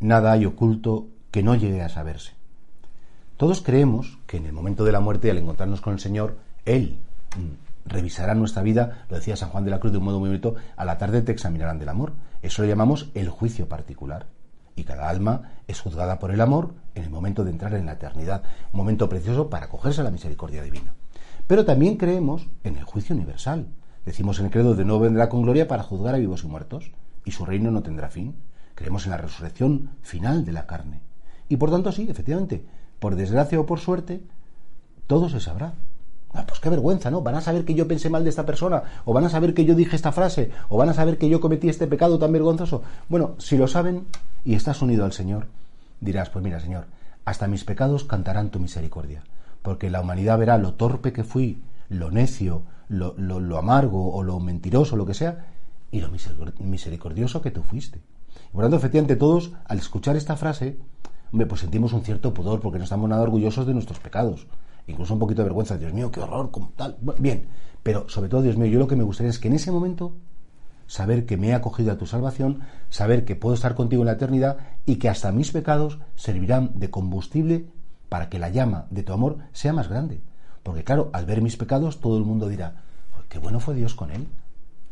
Nada hay oculto que no llegue a saberse. Todos creemos que en el momento de la muerte, al encontrarnos con el Señor, Él mm, revisará nuestra vida, lo decía San Juan de la Cruz de un modo muy bonito, a la tarde te examinarán del amor. Eso lo llamamos el juicio particular. Y cada alma es juzgada por el amor en el momento de entrar en la eternidad, un momento precioso para acogerse a la misericordia divina. Pero también creemos en el juicio universal. Decimos en el credo de no vendrá con gloria para juzgar a vivos y muertos, y su reino no tendrá fin. Creemos en la resurrección final de la carne. Y por tanto, sí, efectivamente, por desgracia o por suerte, todo se sabrá. Ah, pues qué vergüenza, ¿no? Van a saber que yo pensé mal de esta persona, o van a saber que yo dije esta frase, o van a saber que yo cometí este pecado tan vergonzoso. Bueno, si lo saben y estás unido al Señor, dirás, pues mira, Señor, hasta mis pecados cantarán tu misericordia, porque la humanidad verá lo torpe que fui, lo necio, lo, lo amargo o lo mentiroso, lo que sea, y lo misericordioso que tú fuiste. Por lo tanto, efectivamente, todos, al escuchar esta frase, pues sentimos un cierto pudor porque no estamos nada orgullosos de nuestros pecados. Incluso un poquito de vergüenza. Dios mío, qué horror, como tal. Bien, pero sobre todo, Dios mío, yo lo que me gustaría es que en ese momento saber que me he acogido a tu salvación, saber que puedo estar contigo en la eternidad y que hasta mis pecados servirán de combustible para que la llama de tu amor sea más grande. Porque claro, al ver mis pecados todo el mundo dirá, qué bueno fue Dios con él,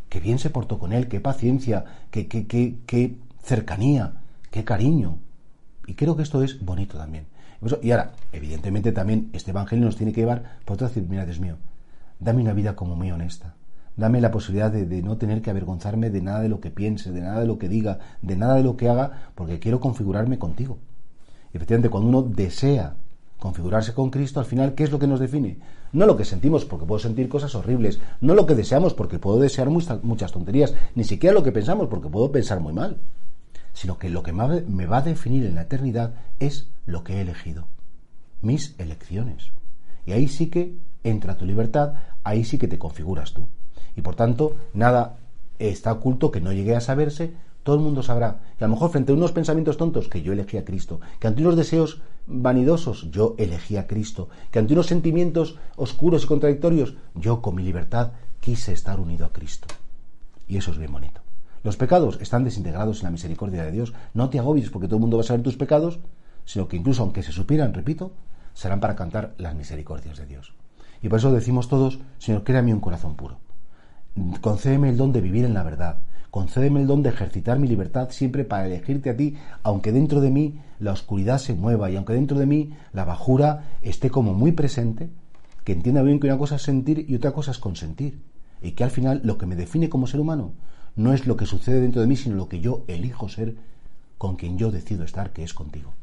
qué bien se portó con él, qué paciencia, qué, qué, qué cercanía, qué cariño. Y creo que esto es bonito también. Y ahora, evidentemente también este Evangelio nos tiene que llevar por otro decir, mira, Dios mío, dame una vida como muy honesta. Dame la posibilidad de, no tener que avergonzarme de nada de lo que piense, de nada de lo que diga, de nada de lo que haga, porque quiero configurarme contigo. Efectivamente, cuando uno desea configurarse con Cristo, al final, ¿qué es lo que nos define? No lo que sentimos, porque puedo sentir cosas horribles, no lo que deseamos, porque puedo desear muchas tonterías, ni siquiera lo que pensamos, porque puedo pensar muy mal sino que lo que me va a definir en la eternidad es lo que he elegido, mis elecciones. Y ahí sí que entra tu libertad, ahí sí que te configuras tú. Y por tanto, nada está oculto que no llegue a saberse, todo el mundo sabrá. Y a lo mejor frente a unos pensamientos tontos, que yo elegí a Cristo, que ante unos deseos vanidosos, yo elegí a Cristo, que ante unos sentimientos oscuros y contradictorios, yo con mi libertad quise estar unido a Cristo. Y eso es bien bonito. Los pecados están desintegrados en la misericordia de Dios. No te agobies porque todo el mundo va a saber tus pecados, sino que incluso aunque se supieran, repito, serán para cantar las misericordias de Dios. Y por eso decimos todos, Señor, créame un corazón puro. Concédeme el don de vivir en la verdad. Concédeme el don de ejercitar mi libertad siempre para elegirte a ti, aunque dentro de mí la oscuridad se mueva y aunque dentro de mí la bajura esté como muy presente, que entienda bien que una cosa es sentir y otra cosa es consentir. Y que al final lo que me define como ser humano no es lo que sucede dentro de mí, sino lo que yo elijo ser con quien yo decido estar, que es contigo.